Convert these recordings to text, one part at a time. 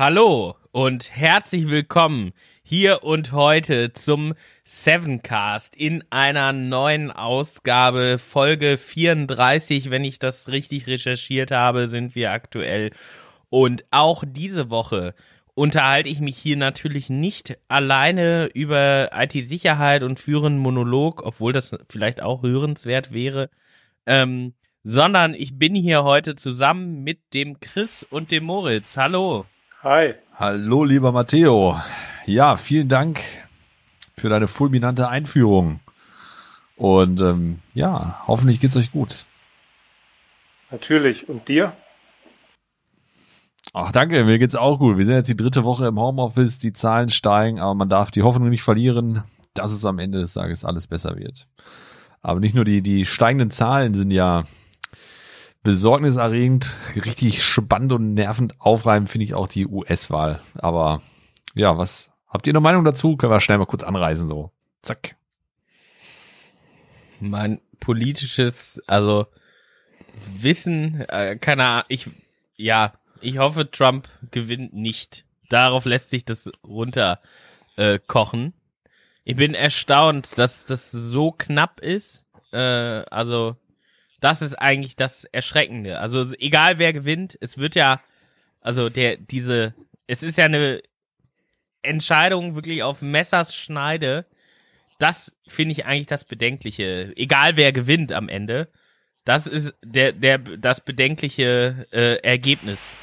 Hallo und herzlich willkommen hier und heute zum Sevencast in einer neuen Ausgabe, Folge 34, wenn ich das richtig recherchiert habe, sind wir aktuell. Und auch diese Woche unterhalte ich mich hier natürlich nicht alleine über IT-Sicherheit und führe einen Monolog, obwohl das vielleicht auch hörenswert wäre, ähm, sondern ich bin hier heute zusammen mit dem Chris und dem Moritz. Hallo. Hi. Hallo, lieber Matteo. Ja, vielen Dank für deine fulminante Einführung. Und ähm, ja, hoffentlich geht's euch gut. Natürlich. Und dir? Ach, danke, mir geht's auch gut. Wir sind jetzt die dritte Woche im Homeoffice, die Zahlen steigen, aber man darf die Hoffnung nicht verlieren, dass es am Ende des Tages alles besser wird. Aber nicht nur die, die steigenden Zahlen sind ja besorgniserregend, richtig spannend und nervend aufreibend finde ich auch die US-Wahl. Aber ja, was habt ihr eine Meinung dazu? Können wir schnell mal kurz anreisen, so. Zack. Mein politisches, also Wissen, äh, keine Ahnung, ich, ja, ich hoffe, Trump gewinnt nicht. Darauf lässt sich das runter äh, kochen. Ich bin erstaunt, dass das so knapp ist. Äh, also, das ist eigentlich das Erschreckende. Also, egal wer gewinnt, es wird ja, also der, diese, es ist ja eine Entscheidung wirklich auf Messers Schneide. Das finde ich eigentlich das Bedenkliche. Egal wer gewinnt am Ende. Das ist der, der, das bedenkliche äh, Ergebnis.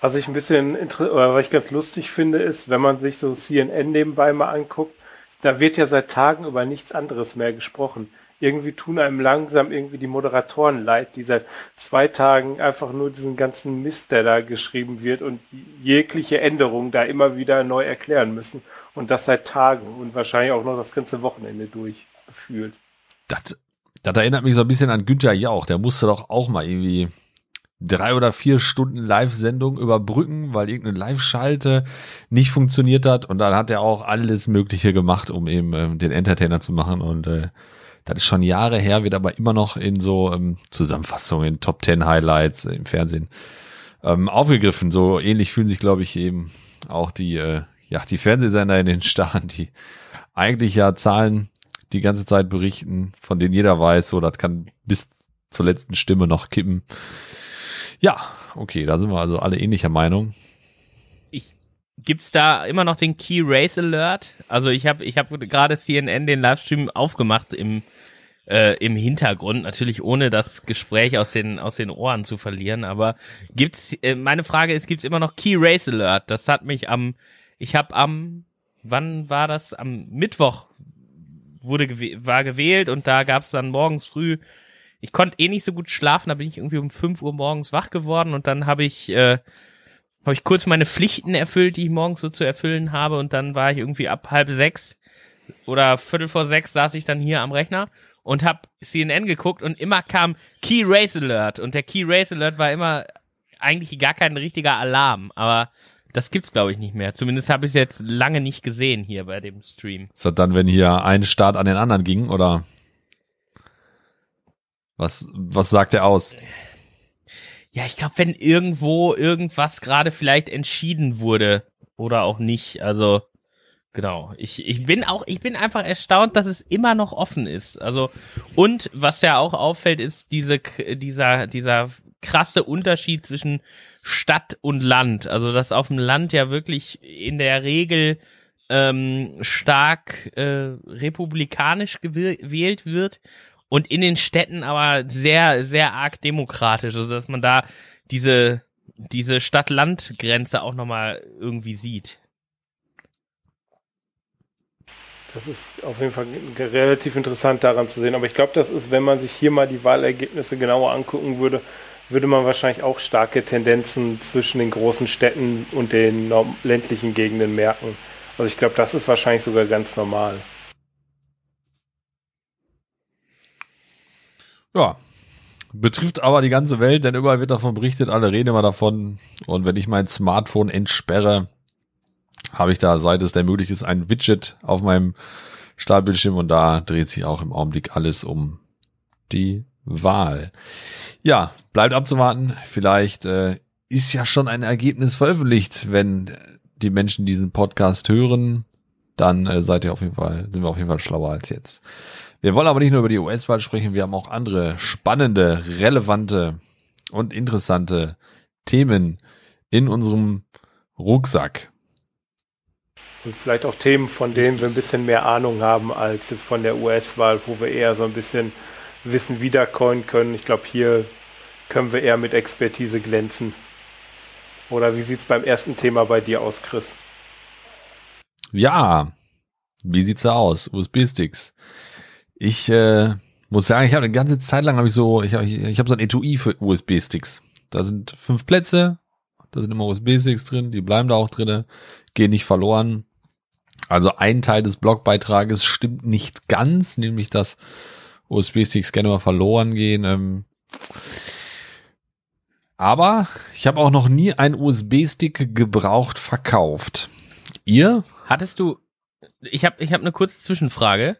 Was ich ein bisschen, oder was ich ganz lustig finde, ist, wenn man sich so CNN nebenbei mal anguckt, da wird ja seit Tagen über nichts anderes mehr gesprochen. Irgendwie tun einem langsam irgendwie die Moderatoren leid, die seit zwei Tagen einfach nur diesen ganzen Mist, der da geschrieben wird und jegliche Änderung da immer wieder neu erklären müssen. Und das seit Tagen und wahrscheinlich auch noch das ganze Wochenende durchgefühlt. Das das erinnert mich so ein bisschen an Günther Jauch. Der musste doch auch mal irgendwie drei oder vier Stunden Live-Sendung überbrücken, weil irgendeine Live-Schalte nicht funktioniert hat. Und dann hat er auch alles Mögliche gemacht, um eben ähm, den Entertainer zu machen. Und äh, das ist schon Jahre her, wird aber immer noch in so ähm, Zusammenfassungen, Top Ten Highlights im Fernsehen ähm, aufgegriffen. So ähnlich fühlen sich, glaube ich, eben auch die, äh, ja, die Fernsehsender in den Staaten, die eigentlich ja Zahlen die ganze Zeit berichten, von denen jeder weiß, so, das kann bis zur letzten Stimme noch kippen. Ja, okay, da sind wir also alle ähnlicher Meinung. Ich gibt's da immer noch den Key Race Alert? Also ich habe ich habe gerade CNN den Livestream aufgemacht im äh, im Hintergrund, natürlich ohne das Gespräch aus den aus den Ohren zu verlieren, aber gibt's äh, meine Frage ist, gibt's immer noch Key Race Alert? Das hat mich am ich habe am wann war das am Mittwoch wurde gew war gewählt und da gab es dann morgens früh, ich konnte eh nicht so gut schlafen, da bin ich irgendwie um 5 Uhr morgens wach geworden und dann habe ich, äh, habe ich kurz meine Pflichten erfüllt, die ich morgens so zu erfüllen habe und dann war ich irgendwie ab halb sechs oder viertel vor sechs saß ich dann hier am Rechner und habe CNN geguckt und immer kam Key Race Alert und der Key Race Alert war immer eigentlich gar kein richtiger Alarm, aber das gibt's, glaube ich, nicht mehr. Zumindest habe ich es jetzt lange nicht gesehen hier bei dem Stream. Ist das dann, wenn hier ein Start an den anderen ging, oder? Was, was sagt er aus? Ja, ich glaube, wenn irgendwo irgendwas gerade vielleicht entschieden wurde oder auch nicht. Also, genau. Ich, ich bin auch, ich bin einfach erstaunt, dass es immer noch offen ist. Also, und was ja auch auffällt, ist diese, dieser, dieser krasse Unterschied zwischen Stadt und Land. Also dass auf dem Land ja wirklich in der Regel ähm, stark äh, republikanisch gewählt wird und in den Städten aber sehr, sehr arg demokratisch. Also dass man da diese, diese Stadt-Land-Grenze auch nochmal irgendwie sieht. Das ist auf jeden Fall relativ interessant daran zu sehen. Aber ich glaube, das ist, wenn man sich hier mal die Wahlergebnisse genauer angucken würde, würde man wahrscheinlich auch starke Tendenzen zwischen den großen Städten und den ländlichen Gegenden merken. Also ich glaube, das ist wahrscheinlich sogar ganz normal. Ja, betrifft aber die ganze Welt, denn überall wird davon berichtet, alle reden immer davon. Und wenn ich mein Smartphone entsperre, habe ich da, seit es denn möglich ist, ein Widget auf meinem Startbildschirm und da dreht sich auch im Augenblick alles um die Wahl. Ja, bleibt abzuwarten. Vielleicht äh, ist ja schon ein Ergebnis veröffentlicht. Wenn die Menschen diesen Podcast hören, dann äh, seid ihr auf jeden Fall, sind wir auf jeden Fall schlauer als jetzt. Wir wollen aber nicht nur über die US-Wahl sprechen, wir haben auch andere spannende, relevante und interessante Themen in unserem Rucksack. Und vielleicht auch Themen, von denen wir ein bisschen mehr Ahnung haben als jetzt von der US-Wahl, wo wir eher so ein bisschen Wissen wiedercoin können. Ich glaube, hier können wir eher mit Expertise glänzen. Oder wie sieht es beim ersten Thema bei dir aus, Chris? Ja, wie sieht's da aus? USB-Sticks. Ich äh, muss sagen, ich habe eine ganze Zeit lang habe ich so, ich habe ich hab so ein Etui für USB-Sticks. Da sind fünf Plätze, da sind immer USB-Sticks drin, die bleiben da auch drin, gehen nicht verloren. Also ein Teil des Blogbeitrages stimmt nicht ganz, nämlich dass USB-Sticks gerne mal verloren gehen. Ähm, aber ich habe auch noch nie einen USB-Stick gebraucht verkauft. Ihr? Hattest du, ich habe ich hab eine kurze Zwischenfrage.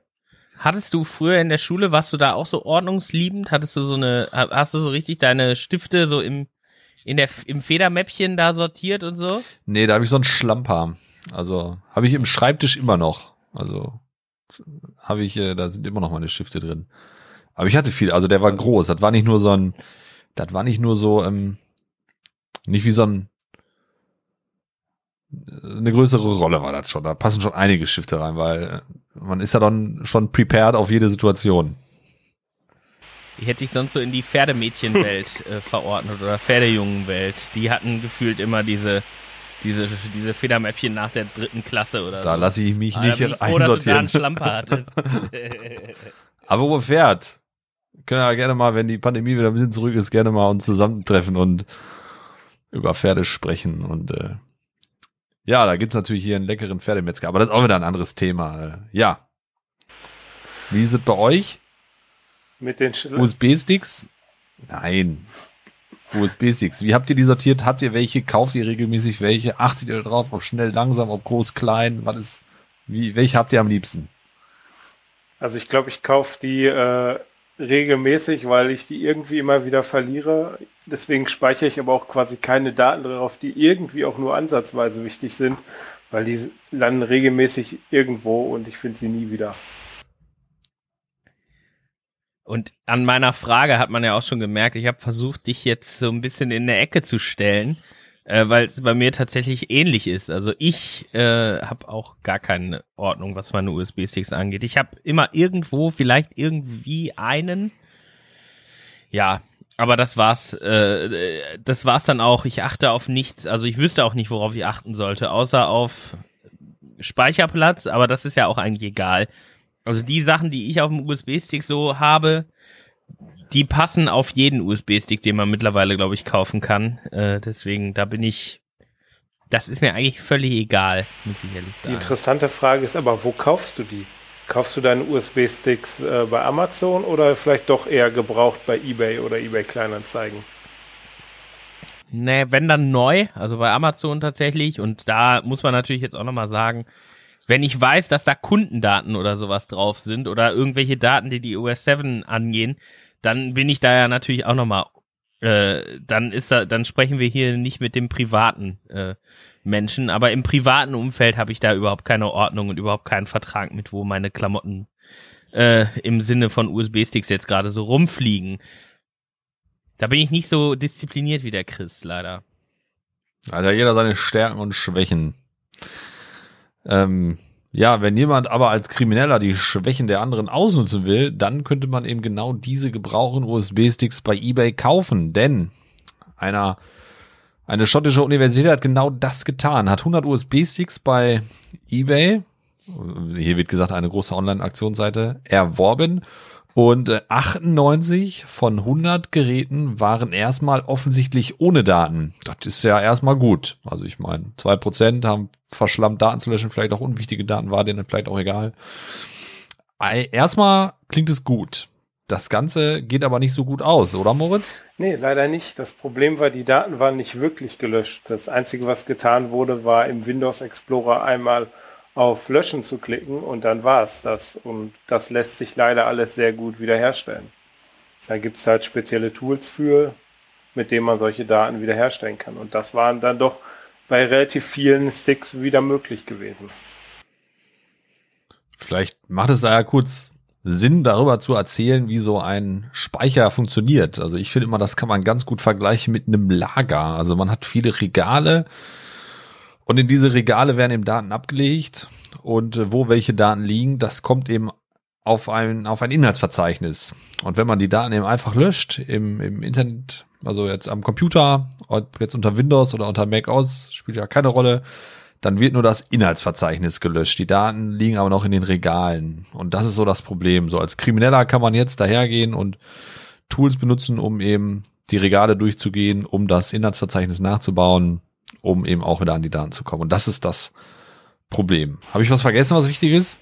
Hattest du früher in der Schule, warst du da auch so ordnungsliebend? Hattest du so eine, hast du so richtig deine Stifte so im, in der, im Federmäppchen da sortiert und so? Nee, da habe ich so einen Schlamper. Also habe ich im Schreibtisch immer noch. Also habe ich, äh, da sind immer noch meine Stifte drin. Aber ich hatte viel, also der war groß. Das war nicht nur so ein, das war nicht nur so, ähm, nicht wie so ein, eine größere Rolle war das schon. Da passen schon einige Stifte rein, weil äh, man ist ja dann schon prepared auf jede Situation. Die hätte ich sonst so in die Pferdemädchenwelt äh, verordnet oder Pferdejungenwelt. Die hatten gefühlt immer diese diese, diese Federmäppchen nach der dritten Klasse oder da so. Da lasse ich mich Aber nicht ich froh, dass du da einen Schlamper hattest. Aber wo Pferd? Können wir ja gerne mal, wenn die Pandemie wieder ein bisschen zurück ist, gerne mal uns zusammentreffen und über Pferde sprechen. Und äh, ja, da gibt's natürlich hier einen leckeren Pferdemetzger, aber das ist auch wieder ein anderes Thema. Ja. Wie ist es bei euch? Mit den USB-Sticks? Nein. USB-Sticks. Wie habt ihr die sortiert? Habt ihr welche? Kauft ihr regelmäßig welche? Achtet ihr darauf, ob schnell, langsam, ob groß, klein? Was ist, wie, welche habt ihr am liebsten? Also ich glaube, ich kaufe die äh, regelmäßig, weil ich die irgendwie immer wieder verliere. Deswegen speichere ich aber auch quasi keine Daten darauf, die irgendwie auch nur ansatzweise wichtig sind, weil die landen regelmäßig irgendwo und ich finde sie nie wieder. Und an meiner Frage hat man ja auch schon gemerkt, ich habe versucht, dich jetzt so ein bisschen in der Ecke zu stellen, äh, weil es bei mir tatsächlich ähnlich ist. Also ich äh, habe auch gar keine Ordnung, was meine USB-Sticks angeht. Ich habe immer irgendwo vielleicht irgendwie einen. Ja, aber das war's. Äh, das war's dann auch. Ich achte auf nichts. Also ich wüsste auch nicht, worauf ich achten sollte, außer auf Speicherplatz. Aber das ist ja auch eigentlich egal. Also die Sachen, die ich auf dem USB-Stick so habe, die passen auf jeden USB-Stick, den man mittlerweile, glaube ich, kaufen kann. Äh, deswegen, da bin ich. Das ist mir eigentlich völlig egal, muss ich ehrlich sagen. Die interessante Frage ist aber, wo kaufst du die? Kaufst du deine USB-Sticks äh, bei Amazon oder vielleicht doch eher gebraucht bei eBay oder eBay Kleinanzeigen? Nee, wenn dann neu, also bei Amazon tatsächlich. Und da muss man natürlich jetzt auch nochmal sagen, wenn ich weiß, dass da Kundendaten oder sowas drauf sind oder irgendwelche Daten, die die OS 7 angehen, dann bin ich da ja natürlich auch nochmal, äh, dann ist da, dann sprechen wir hier nicht mit dem privaten äh, Menschen, aber im privaten Umfeld habe ich da überhaupt keine Ordnung und überhaupt keinen Vertrag mit, wo meine Klamotten äh, im Sinne von USB-Sticks jetzt gerade so rumfliegen. Da bin ich nicht so diszipliniert wie der Chris, leider. Also jeder seine Stärken und Schwächen. Ähm, ja, wenn jemand aber als Krimineller die Schwächen der anderen ausnutzen will, dann könnte man eben genau diese gebrauchten USB-Sticks bei eBay kaufen, denn einer eine schottische Universität hat genau das getan, hat 100 USB-Sticks bei eBay, hier wird gesagt eine große Online-Aktionsseite, erworben und 98 äh, von 100 Geräten waren erstmal offensichtlich ohne Daten. Das ist ja erstmal gut. Also ich meine, zwei Prozent haben verschlammt Daten zu löschen, vielleicht auch unwichtige Daten, war denen vielleicht auch egal. Erstmal klingt es gut. Das Ganze geht aber nicht so gut aus, oder Moritz? Nee, leider nicht. Das Problem war, die Daten waren nicht wirklich gelöscht. Das Einzige, was getan wurde, war im Windows Explorer einmal auf Löschen zu klicken und dann war es das. Und das lässt sich leider alles sehr gut wiederherstellen. Da gibt es halt spezielle Tools für, mit dem man solche Daten wiederherstellen kann. Und das waren dann doch bei relativ vielen Sticks wieder möglich gewesen. Vielleicht macht es da ja kurz Sinn, darüber zu erzählen, wie so ein Speicher funktioniert. Also ich finde immer, das kann man ganz gut vergleichen mit einem Lager. Also man hat viele Regale und in diese Regale werden eben Daten abgelegt und äh, wo welche Daten liegen, das kommt eben auf ein, auf ein Inhaltsverzeichnis. Und wenn man die Daten eben einfach löscht im, im Internet, also jetzt am Computer, ob jetzt unter Windows oder unter Mac aus, spielt ja keine Rolle, dann wird nur das Inhaltsverzeichnis gelöscht. Die Daten liegen aber noch in den Regalen. Und das ist so das Problem. So als Krimineller kann man jetzt dahergehen und Tools benutzen, um eben die Regale durchzugehen, um das Inhaltsverzeichnis nachzubauen, um eben auch wieder an die Daten zu kommen. Und das ist das Problem. Habe ich was vergessen, was wichtig ist?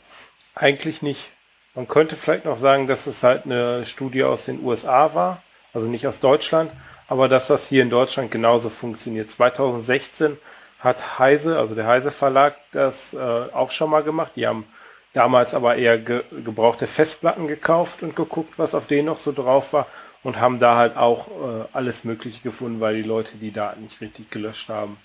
Eigentlich nicht. Man könnte vielleicht noch sagen, dass es halt eine Studie aus den USA war, also nicht aus Deutschland, aber dass das hier in Deutschland genauso funktioniert. 2016 hat Heise, also der Heise Verlag, das äh, auch schon mal gemacht. Die haben damals aber eher ge gebrauchte Festplatten gekauft und geguckt, was auf denen noch so drauf war und haben da halt auch äh, alles Mögliche gefunden, weil die Leute die Daten nicht richtig gelöscht haben.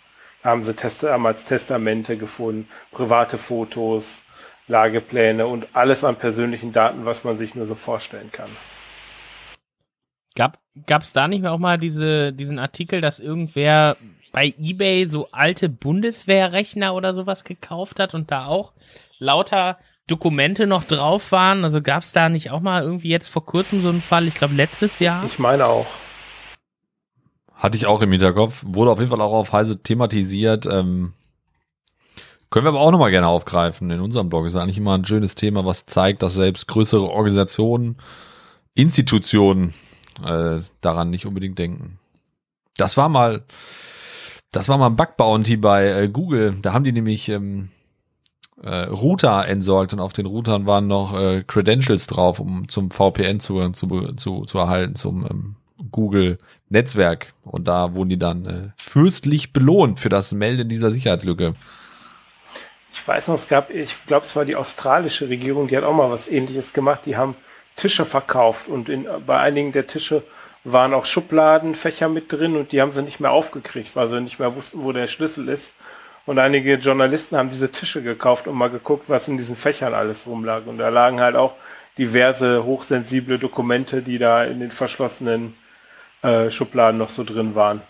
Haben sie Test damals Testamente gefunden, private Fotos, Lagepläne und alles an persönlichen Daten, was man sich nur so vorstellen kann. Gab es da nicht mehr auch mal diese, diesen Artikel, dass irgendwer bei eBay so alte Bundeswehrrechner oder sowas gekauft hat und da auch lauter Dokumente noch drauf waren. Also gab es da nicht auch mal irgendwie jetzt vor kurzem so einen Fall, ich glaube letztes Jahr? Ich meine auch. Hatte ich auch im Hinterkopf. Wurde auf jeden Fall auch auf Heise thematisiert. Ähm, können wir aber auch nochmal gerne aufgreifen in unserem Blog. Ist eigentlich immer ein schönes Thema, was zeigt, dass selbst größere Organisationen, Institutionen äh, daran nicht unbedingt denken. Das war mal das war mal ein Bug Bounty bei äh, Google. Da haben die nämlich ähm, äh, Router entsorgt und auf den Routern waren noch äh, Credentials drauf, um zum VPN zu, zu, zu, zu erhalten, zum ähm, Google Netzwerk. Und da wurden die dann äh, fürstlich belohnt für das Melden dieser Sicherheitslücke. Ich weiß noch, es gab, ich glaube, es war die australische Regierung, die hat auch mal was ähnliches gemacht. Die haben Tische verkauft und in, bei einigen der Tische waren auch Schubladenfächer mit drin und die haben sie nicht mehr aufgekriegt, weil sie nicht mehr wussten, wo der Schlüssel ist. Und einige Journalisten haben diese Tische gekauft und mal geguckt, was in diesen Fächern alles rumlag. Und da lagen halt auch diverse hochsensible Dokumente, die da in den verschlossenen äh, Schubladen noch so drin waren,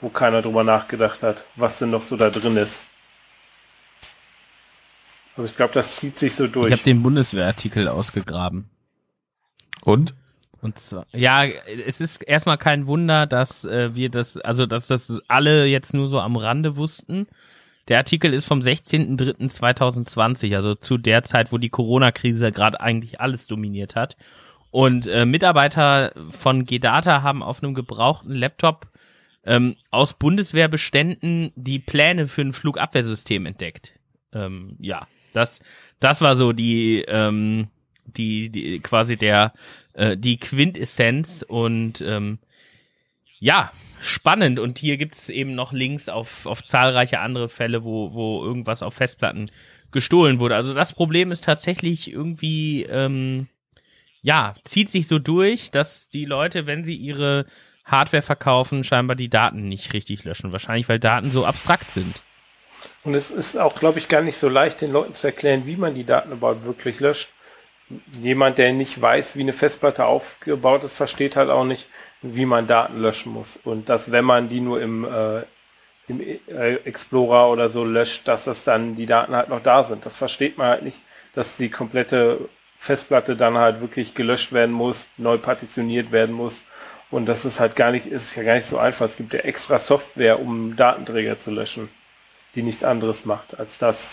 wo keiner drüber nachgedacht hat, was denn noch so da drin ist. Also ich glaube, das zieht sich so durch. Ich habe den Bundeswehrartikel ausgegraben. Und? Und zwar, ja, es ist erstmal kein Wunder, dass äh, wir das, also dass das alle jetzt nur so am Rande wussten. Der Artikel ist vom 16.03.2020, also zu der Zeit, wo die Corona-Krise gerade eigentlich alles dominiert hat. Und äh, Mitarbeiter von Gedata haben auf einem gebrauchten Laptop ähm, aus Bundeswehrbeständen die Pläne für ein Flugabwehrsystem entdeckt. Ähm, ja, das, das war so die, ähm, die, die quasi der äh, die Quintessenz und ähm, ja, spannend. Und hier gibt's eben noch Links auf, auf zahlreiche andere Fälle, wo, wo irgendwas auf Festplatten gestohlen wurde. Also das Problem ist tatsächlich irgendwie, ähm, ja, zieht sich so durch, dass die Leute, wenn sie ihre Hardware verkaufen, scheinbar die Daten nicht richtig löschen. Wahrscheinlich, weil Daten so abstrakt sind. Und es ist auch, glaube ich, gar nicht so leicht, den Leuten zu erklären, wie man die Daten überhaupt wirklich löscht jemand, der nicht weiß, wie eine Festplatte aufgebaut ist, versteht halt auch nicht, wie man Daten löschen muss. Und dass, wenn man die nur im, äh, im äh, Explorer oder so löscht, dass das dann die Daten halt noch da sind. Das versteht man halt nicht, dass die komplette Festplatte dann halt wirklich gelöscht werden muss, neu partitioniert werden muss. Und das ist halt gar nicht, ist ja gar nicht so einfach. Es gibt ja extra Software, um Datenträger zu löschen, die nichts anderes macht als das.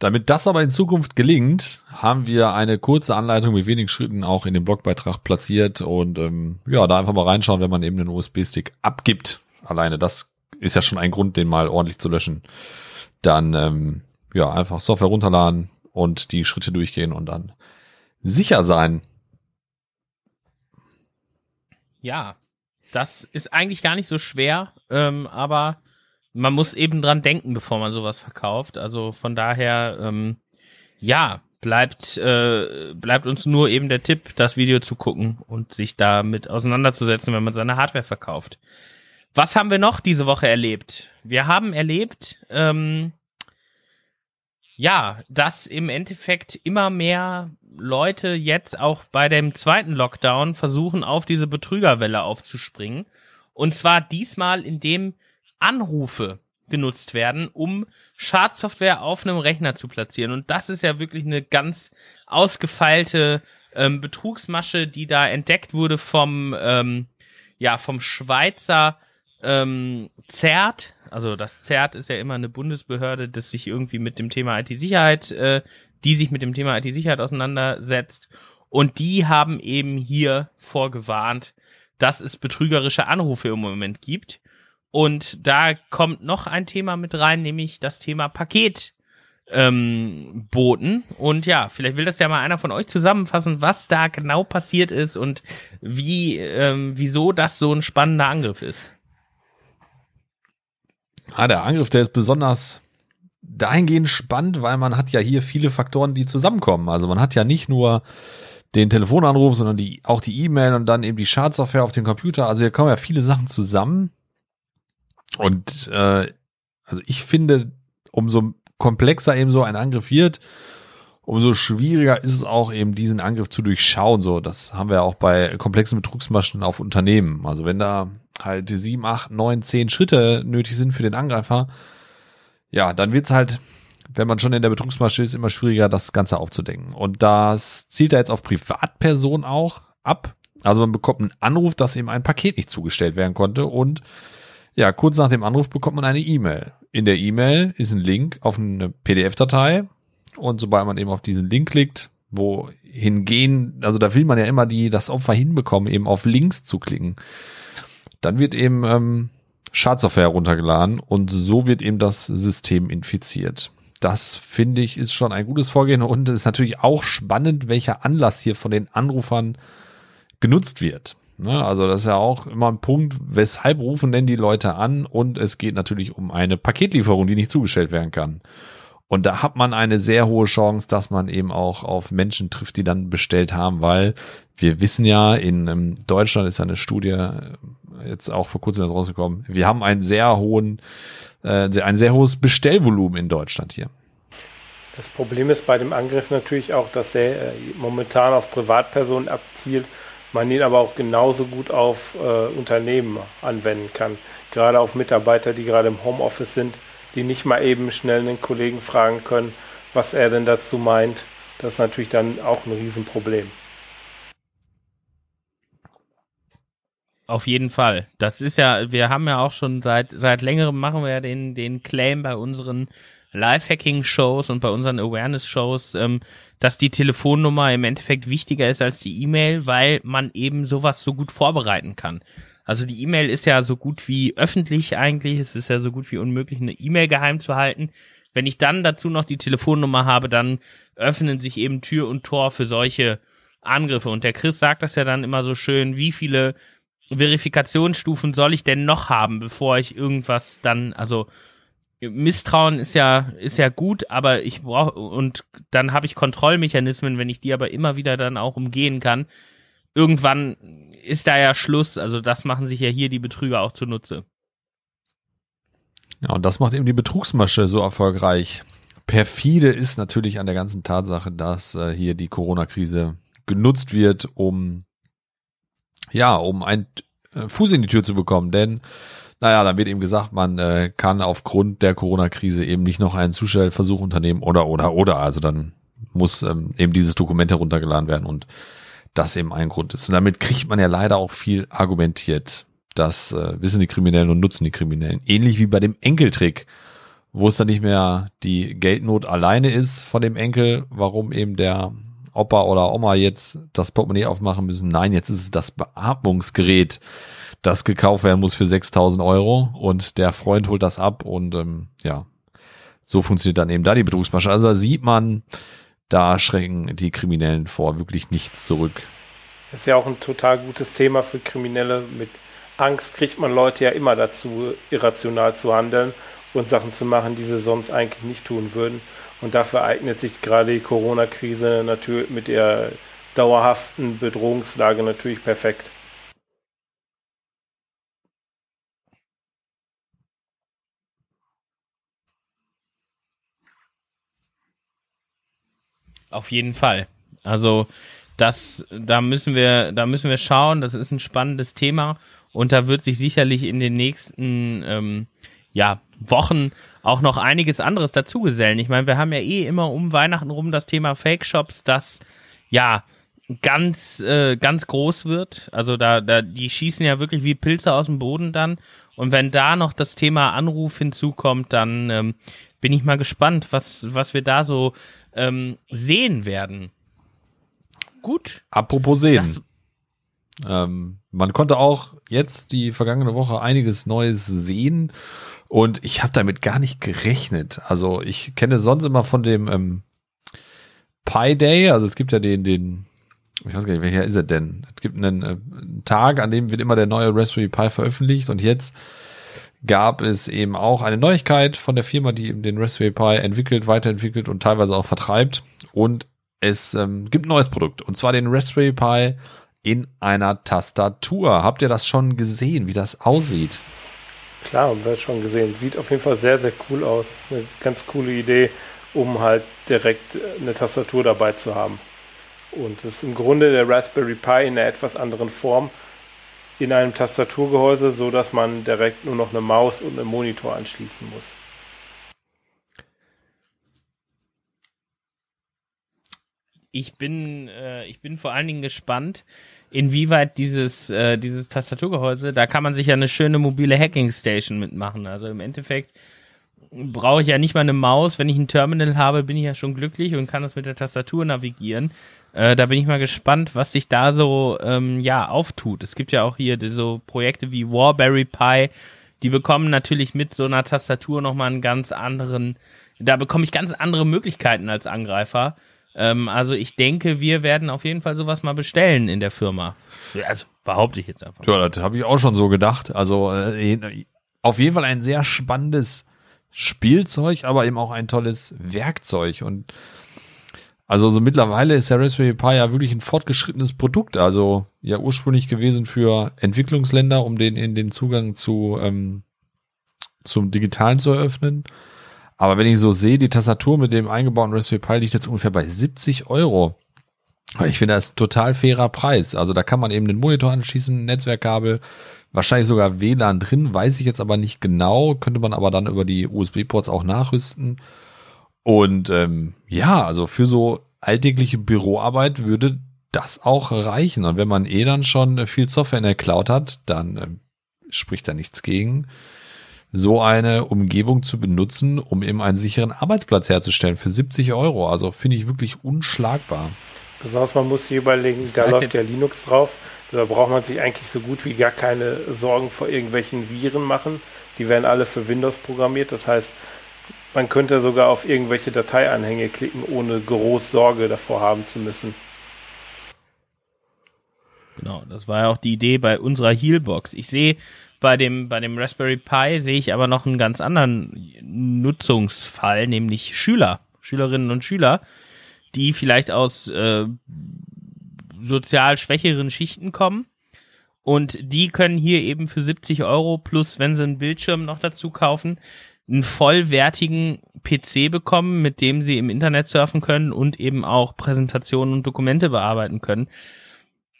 Damit das aber in Zukunft gelingt, haben wir eine kurze Anleitung mit wenigen Schritten auch in dem Blogbeitrag platziert und ähm, ja, da einfach mal reinschauen, wenn man eben den USB-Stick abgibt. Alleine das ist ja schon ein Grund, den mal ordentlich zu löschen. Dann ähm, ja einfach Software runterladen und die Schritte durchgehen und dann sicher sein. Ja, das ist eigentlich gar nicht so schwer, ähm, aber man muss eben dran denken, bevor man sowas verkauft. Also von daher, ähm, ja, bleibt, äh, bleibt uns nur eben der Tipp, das Video zu gucken und sich damit auseinanderzusetzen, wenn man seine Hardware verkauft. Was haben wir noch diese Woche erlebt? Wir haben erlebt, ähm, ja, dass im Endeffekt immer mehr Leute jetzt auch bei dem zweiten Lockdown versuchen, auf diese Betrügerwelle aufzuspringen. Und zwar diesmal, indem Anrufe genutzt werden, um Schadsoftware auf einem Rechner zu platzieren. Und das ist ja wirklich eine ganz ausgefeilte ähm, Betrugsmasche, die da entdeckt wurde vom, ähm, ja, vom Schweizer ähm, ZERT. Also das ZERT ist ja immer eine Bundesbehörde, das sich irgendwie mit dem Thema IT-Sicherheit, äh, die sich mit dem Thema IT-Sicherheit auseinandersetzt. Und die haben eben hier vorgewarnt, dass es betrügerische Anrufe im Moment gibt. Und da kommt noch ein Thema mit rein, nämlich das Thema Paket. Ähm, Boten. Und ja, vielleicht will das ja mal einer von euch zusammenfassen, was da genau passiert ist und wie, ähm, wieso das so ein spannender Angriff ist. Ah, der Angriff, der ist besonders dahingehend spannend, weil man hat ja hier viele Faktoren, die zusammenkommen. Also man hat ja nicht nur den Telefonanruf, sondern die, auch die E-Mail und dann eben die Schadsoftware auf dem Computer. Also hier kommen ja viele Sachen zusammen, und äh, also ich finde, umso komplexer eben so ein Angriff wird, umso schwieriger ist es auch eben diesen Angriff zu durchschauen. So, das haben wir auch bei komplexen Betrugsmaschen auf Unternehmen. Also wenn da halt sieben, acht, neun, zehn Schritte nötig sind für den Angreifer, ja, dann wird's halt, wenn man schon in der Betrugsmasche ist, immer schwieriger, das Ganze aufzudenken. Und das zielt da jetzt auf Privatpersonen auch ab. Also man bekommt einen Anruf, dass eben ein Paket nicht zugestellt werden konnte und ja, kurz nach dem Anruf bekommt man eine E-Mail. In der E-Mail ist ein Link auf eine PDF-Datei und sobald man eben auf diesen Link klickt, wo hingehen, also da will man ja immer die, das Opfer hinbekommen, eben auf Links zu klicken. Dann wird eben ähm, Schadsoftware heruntergeladen und so wird eben das System infiziert. Das finde ich ist schon ein gutes Vorgehen und es ist natürlich auch spannend, welcher Anlass hier von den Anrufern genutzt wird. Ne? Also das ist ja auch immer ein Punkt, weshalb rufen denn die Leute an und es geht natürlich um eine Paketlieferung, die nicht zugestellt werden kann. Und da hat man eine sehr hohe Chance, dass man eben auch auf Menschen trifft, die dann bestellt haben, weil wir wissen ja, in ähm, Deutschland ist eine Studie äh, jetzt auch vor kurzem rausgekommen. Wir haben einen sehr hohen, äh, ein sehr hohes Bestellvolumen in Deutschland hier. Das Problem ist bei dem Angriff natürlich auch, dass er äh, momentan auf Privatpersonen abzielt man ihn aber auch genauso gut auf Unternehmen anwenden kann. Gerade auf Mitarbeiter, die gerade im Homeoffice sind, die nicht mal eben schnell einen Kollegen fragen können, was er denn dazu meint. Das ist natürlich dann auch ein Riesenproblem. Auf jeden Fall. Das ist ja, wir haben ja auch schon seit, seit längerem machen wir ja den, den Claim bei unseren Live-Hacking-Shows und bei unseren Awareness-Shows, ähm, dass die Telefonnummer im Endeffekt wichtiger ist als die E-Mail, weil man eben sowas so gut vorbereiten kann. Also die E-Mail ist ja so gut wie öffentlich eigentlich, es ist ja so gut wie unmöglich, eine E-Mail geheim zu halten. Wenn ich dann dazu noch die Telefonnummer habe, dann öffnen sich eben Tür und Tor für solche Angriffe. Und der Chris sagt das ja dann immer so schön, wie viele Verifikationsstufen soll ich denn noch haben, bevor ich irgendwas dann, also Misstrauen ist ja, ist ja gut, aber ich brauche, und dann habe ich Kontrollmechanismen, wenn ich die aber immer wieder dann auch umgehen kann. Irgendwann ist da ja Schluss. Also das machen sich ja hier die Betrüger auch zunutze. Ja, und das macht eben die Betrugsmasche so erfolgreich. Perfide ist natürlich an der ganzen Tatsache, dass äh, hier die Corona-Krise genutzt wird, um ja, um ein äh, Fuß in die Tür zu bekommen. Denn naja, dann wird eben gesagt, man äh, kann aufgrund der Corona-Krise eben nicht noch einen Zustellversuch unternehmen oder, oder, oder. Also dann muss ähm, eben dieses Dokument heruntergeladen werden und das eben ein Grund ist. Und damit kriegt man ja leider auch viel argumentiert. Das äh, wissen die Kriminellen und nutzen die Kriminellen. Ähnlich wie bei dem Enkeltrick, wo es dann nicht mehr die Geldnot alleine ist von dem Enkel, warum eben der Opa oder Oma jetzt das Portemonnaie aufmachen müssen. Nein, jetzt ist es das Beatmungsgerät, das gekauft werden muss für 6000 Euro und der Freund holt das ab und ähm, ja, so funktioniert dann eben da die Betrugsmasche. Also da sieht man, da schrecken die Kriminellen vor wirklich nichts zurück. Das ist ja auch ein total gutes Thema für Kriminelle. Mit Angst kriegt man Leute ja immer dazu, irrational zu handeln und Sachen zu machen, die sie sonst eigentlich nicht tun würden. Und dafür eignet sich gerade die Corona-Krise natürlich mit der dauerhaften Bedrohungslage natürlich perfekt. Auf jeden Fall. Also das, da müssen wir, da müssen wir schauen. Das ist ein spannendes Thema und da wird sich sicherlich in den nächsten ähm, ja, Wochen auch noch einiges anderes dazugesellen. Ich meine, wir haben ja eh immer um Weihnachten rum das Thema Fake Shops, das ja ganz äh, ganz groß wird. Also da da die schießen ja wirklich wie Pilze aus dem Boden dann. Und wenn da noch das Thema Anruf hinzukommt, dann ähm, bin ich mal gespannt, was was wir da so ähm, sehen werden. Gut. Apropos sehen. Ähm, man konnte auch jetzt die vergangene Woche einiges Neues sehen und ich habe damit gar nicht gerechnet. Also ich kenne sonst immer von dem ähm, Pi Day, also es gibt ja den, den, ich weiß gar nicht, welcher ist er denn? Es gibt einen, äh, einen Tag, an dem wird immer der neue Raspberry Pi veröffentlicht und jetzt gab es eben auch eine Neuigkeit von der Firma, die eben den Raspberry Pi entwickelt, weiterentwickelt und teilweise auch vertreibt. Und es ähm, gibt ein neues Produkt und zwar den Raspberry Pi in einer Tastatur. Habt ihr das schon gesehen, wie das aussieht? Klar, haben wir schon gesehen. Sieht auf jeden Fall sehr, sehr cool aus. Eine ganz coole Idee, um halt direkt eine Tastatur dabei zu haben. Und es ist im Grunde der Raspberry Pi in einer etwas anderen Form in einem Tastaturgehäuse, so dass man direkt nur noch eine Maus und einen Monitor anschließen muss. Ich bin, äh, ich bin vor allen Dingen gespannt, inwieweit dieses, äh, dieses Tastaturgehäuse, da kann man sich ja eine schöne mobile Hacking Station mitmachen. Also im Endeffekt brauche ich ja nicht mal eine Maus. Wenn ich ein Terminal habe, bin ich ja schon glücklich und kann das mit der Tastatur navigieren. Äh, da bin ich mal gespannt, was sich da so ähm, ja auftut. Es gibt ja auch hier so Projekte wie Warberry Pi, die bekommen natürlich mit so einer Tastatur nochmal einen ganz anderen, da bekomme ich ganz andere Möglichkeiten als Angreifer. Ähm, also ich denke, wir werden auf jeden Fall sowas mal bestellen in der Firma. Also behaupte ich jetzt einfach. Ja, das habe ich auch schon so gedacht. Also äh, auf jeden Fall ein sehr spannendes Spielzeug, aber eben auch ein tolles Werkzeug und also so mittlerweile ist der Raspberry Pi ja wirklich ein fortgeschrittenes Produkt. Also ja ursprünglich gewesen für Entwicklungsländer, um den in den Zugang zu ähm, zum Digitalen zu eröffnen. Aber wenn ich so sehe, die Tastatur mit dem eingebauten Raspberry Pi liegt jetzt ungefähr bei 70 Euro. Ich finde das ein total fairer Preis. Also da kann man eben den Monitor anschließen, Netzwerkkabel, wahrscheinlich sogar WLAN drin, weiß ich jetzt aber nicht genau. Könnte man aber dann über die USB-Ports auch nachrüsten. Und ähm, ja, also für so alltägliche Büroarbeit würde das auch reichen. Und wenn man eh dann schon viel Software in der Cloud hat, dann äh, spricht da nichts gegen, so eine Umgebung zu benutzen, um eben einen sicheren Arbeitsplatz herzustellen für 70 Euro. Also finde ich wirklich unschlagbar. Besonders man muss sich überlegen, da läuft ja Linux drauf. Da braucht man sich eigentlich so gut wie gar keine Sorgen vor irgendwelchen Viren machen. Die werden alle für Windows programmiert. Das heißt, man könnte sogar auf irgendwelche Dateianhänge klicken, ohne groß Sorge davor haben zu müssen. Genau, das war ja auch die Idee bei unserer Healbox. Ich sehe bei dem, bei dem Raspberry Pi sehe ich aber noch einen ganz anderen Nutzungsfall, nämlich Schüler, Schülerinnen und Schüler, die vielleicht aus äh, sozial schwächeren Schichten kommen. Und die können hier eben für 70 Euro plus, wenn sie einen Bildschirm noch dazu kaufen, einen vollwertigen PC bekommen, mit dem sie im Internet surfen können und eben auch Präsentationen und Dokumente bearbeiten können.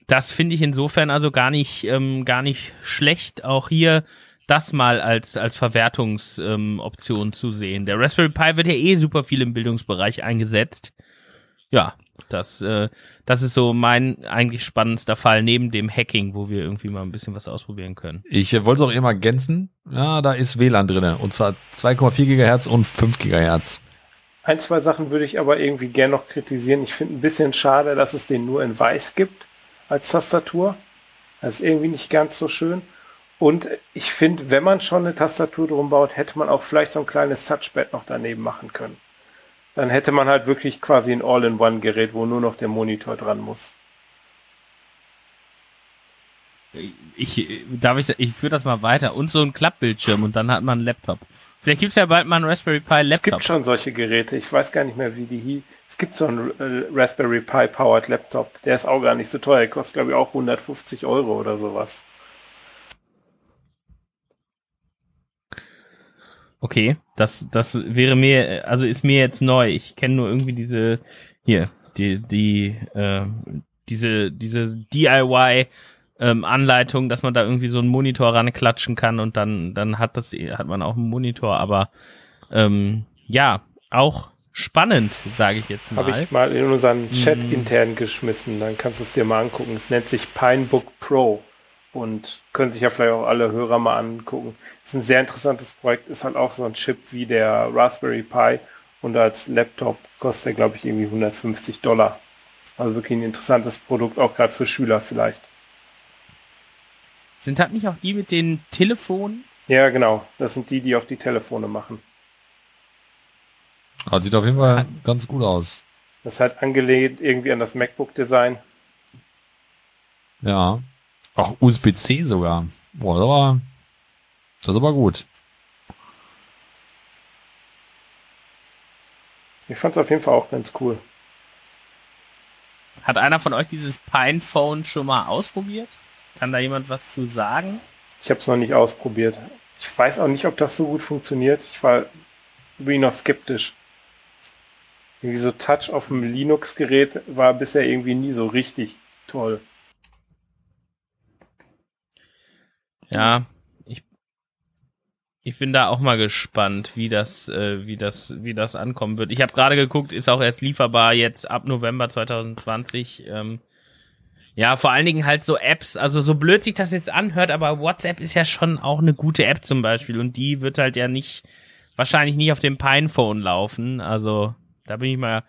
Das finde ich insofern also gar nicht, ähm, gar nicht schlecht, auch hier das mal als, als Verwertungsoption ähm, zu sehen. Der Raspberry Pi wird ja eh super viel im Bildungsbereich eingesetzt. Ja, das, äh, das ist so mein eigentlich spannendster Fall neben dem Hacking, wo wir irgendwie mal ein bisschen was ausprobieren können. Ich äh, wollte es auch immer ergänzen. Ja, da ist WLAN drinne und zwar 2,4 Gigahertz und 5 Gigahertz. Ein, zwei Sachen würde ich aber irgendwie gern noch kritisieren. Ich finde ein bisschen schade, dass es den nur in weiß gibt als Tastatur. Das ist irgendwie nicht ganz so schön. Und ich finde, wenn man schon eine Tastatur drum baut, hätte man auch vielleicht so ein kleines Touchpad noch daneben machen können. Dann hätte man halt wirklich quasi ein All-in-One-Gerät, wo nur noch der Monitor dran muss. Ich, darf ich, ich führe das mal weiter. Und so ein Klappbildschirm und dann hat man einen Laptop. Vielleicht gibt's ja bald mal einen Raspberry Pi Es Laptop. gibt schon solche Geräte. Ich weiß gar nicht mehr, wie die hieß. Es gibt so einen äh, Raspberry Pi Powered Laptop. Der ist auch gar nicht so teuer. Der kostet, glaube ich, auch 150 Euro oder sowas. Okay, das, das wäre mir, also ist mir jetzt neu. Ich kenne nur irgendwie diese, hier, die, die, äh, diese, diese DIY ähm, Anleitung, dass man da irgendwie so einen Monitor ranklatschen kann und dann, dann hat das, hat man auch einen Monitor, aber ähm, ja, auch spannend, sage ich jetzt mal. Habe ich mal in unseren Chat Mhm. intern geschmissen. Dann kannst du es dir mal angucken. Es nennt sich Pinebook Pro. Und können sich ja vielleicht auch alle Hörer mal angucken. Ist ein sehr interessantes Projekt. Ist halt auch so ein Chip wie der Raspberry Pi. Und als Laptop kostet er, glaube ich, irgendwie 150 Dollar. Also wirklich ein interessantes Produkt, auch gerade für Schüler vielleicht. Sind das nicht auch die mit den Telefonen? Ja, genau. Das sind die, die auch die Telefone machen. Aber sieht auf jeden Fall ganz gut aus. Das ist halt angelehnt irgendwie an das MacBook-Design. Ja. Auch USB-C sogar. Boah, das war, das ist aber gut. Ich fand es auf jeden Fall auch ganz cool. Hat einer von euch dieses Pinephone schon mal ausprobiert? Kann da jemand was zu sagen? Ich habe es noch nicht ausprobiert. Ich weiß auch nicht, ob das so gut funktioniert. Ich war bin noch skeptisch. Irgendwie so Touch auf dem Linux-Gerät war bisher irgendwie nie so richtig toll. Ja, ich, bin da auch mal gespannt, wie das, äh, wie das, wie das ankommen wird. Ich habe gerade geguckt, ist auch erst lieferbar jetzt ab November 2020. Ähm, ja, vor allen Dingen halt so Apps, also so blöd sich das jetzt anhört, aber WhatsApp ist ja schon auch eine gute App zum Beispiel und die wird halt ja nicht, wahrscheinlich nicht auf dem Pinephone laufen. Also da bin ich mal,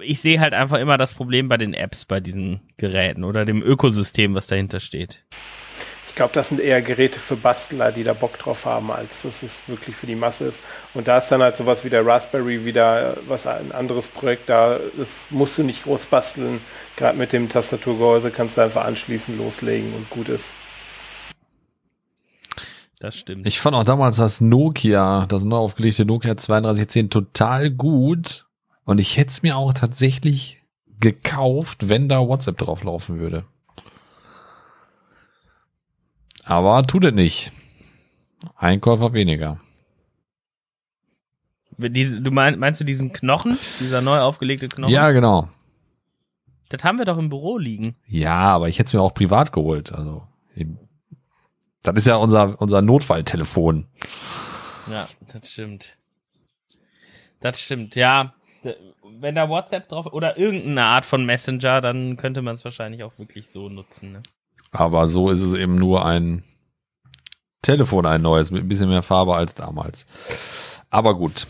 ich sehe halt einfach immer das Problem bei den Apps bei diesen Geräten oder dem Ökosystem, was dahinter steht. Ich glaube, das sind eher Geräte für Bastler, die da Bock drauf haben, als dass es wirklich für die Masse ist. Und da ist dann halt sowas wie der Raspberry wieder was ein anderes Projekt da. Das musst du nicht groß basteln. Gerade mit dem Tastaturgehäuse kannst du einfach anschließen, loslegen und gut ist. Das stimmt. Ich fand auch damals das Nokia, das neu aufgelegte Nokia 3210 total gut. Und ich hätte es mir auch tatsächlich gekauft, wenn da WhatsApp drauf laufen würde. Aber tut es nicht. Einkäufer weniger. Diese, du mein, meinst du diesen Knochen? Dieser neu aufgelegte Knochen? Ja, genau. Das haben wir doch im Büro liegen. Ja, aber ich hätte es mir auch privat geholt. Also, das ist ja unser, unser Notfalltelefon. Ja, das stimmt. Das stimmt, ja. Wenn da WhatsApp drauf oder irgendeine Art von Messenger, dann könnte man es wahrscheinlich auch wirklich so nutzen. Ne? Aber so ist es eben nur ein Telefon, ein neues, mit ein bisschen mehr Farbe als damals. Aber gut.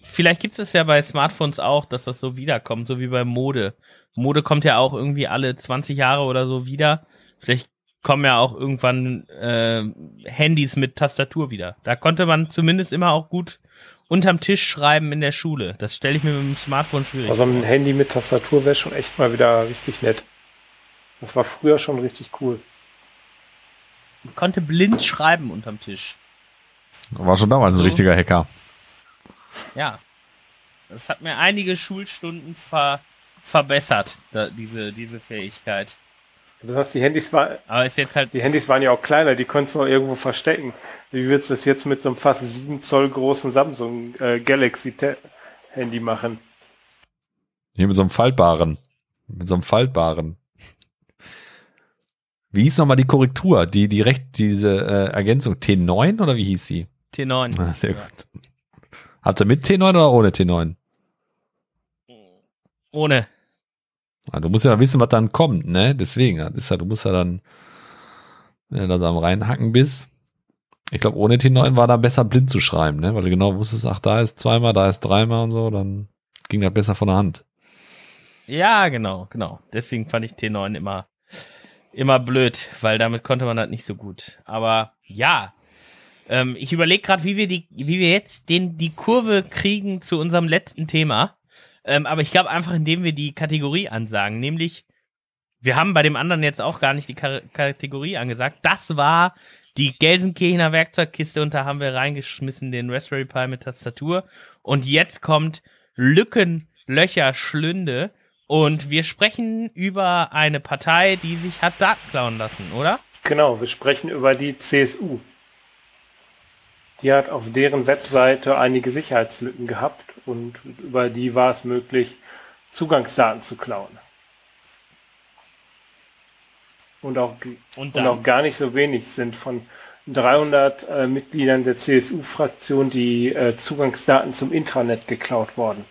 Vielleicht gibt es ja bei Smartphones auch, dass das so wiederkommt, so wie bei Mode. Mode kommt ja auch irgendwie alle 20 Jahre oder so wieder. Vielleicht kommen ja auch irgendwann äh, Handys mit Tastatur wieder. Da konnte man zumindest immer auch gut unterm Tisch schreiben in der Schule. Das stelle ich mir mit dem Smartphone schwierig Also ein Handy mit Tastatur wäre schon echt mal wieder richtig nett. Das war früher schon richtig cool. Man konnte blind schreiben unterm Tisch. War schon damals ein So. richtiger Hacker. Ja. Das hat mir einige Schulstunden ver verbessert, da, diese, diese Fähigkeit. Das heißt, die Handys, war, Aber ist jetzt halt die Handys waren ja auch kleiner, die konntest du noch irgendwo verstecken. Wie würdest du das jetzt mit so einem fast 7 Zoll großen Samsung äh, Galaxy Te Handy machen? Hier mit so einem faltbaren. Mit so einem faltbaren. Wie hieß nochmal die Korrektur? Die, die recht, diese äh, Ergänzung T9 oder wie hieß sie? T9. Ah, sehr gut. Habt ihr mit T9 oder ohne T9? Ohne. Ah, du musst ja wissen, was dann kommt, ne? Deswegen, das ist ja, du musst ja dann, wenn du da so am reinhacken bist. Ich glaube, ohne T9 war da besser blind zu schreiben, ne? Weil du genau wusstest, ach, da ist zweimal, da ist dreimal und so, dann ging das besser von der Hand. Ja, genau, genau. Deswegen fand ich T9 immer, immer blöd, weil damit konnte man das nicht so gut. Aber ja, ähm, ich überlege gerade, wie wir die, wie wir jetzt den, die Kurve kriegen zu unserem letzten Thema. Ähm, aber ich glaube einfach, indem wir die Kategorie ansagen, nämlich, wir haben bei dem anderen jetzt auch gar nicht die Ka Kategorie angesagt. Das war die Gelsenkirchener Werkzeugkiste und da haben wir reingeschmissen den Raspberry Pi mit Tastatur. Und jetzt kommt Lücken, Löcher, Schlünde. Und wir sprechen über eine Partei, die sich hat Daten klauen lassen, oder? Genau, wir sprechen über die CSU. Die hat auf deren Webseite einige Sicherheitslücken gehabt und über die war es möglich, Zugangsdaten zu klauen. Und auch, und, und auch gar nicht so wenig sind von 300 äh, Mitgliedern der CSU-Fraktion die äh, Zugangsdaten zum Intranet geklaut worden.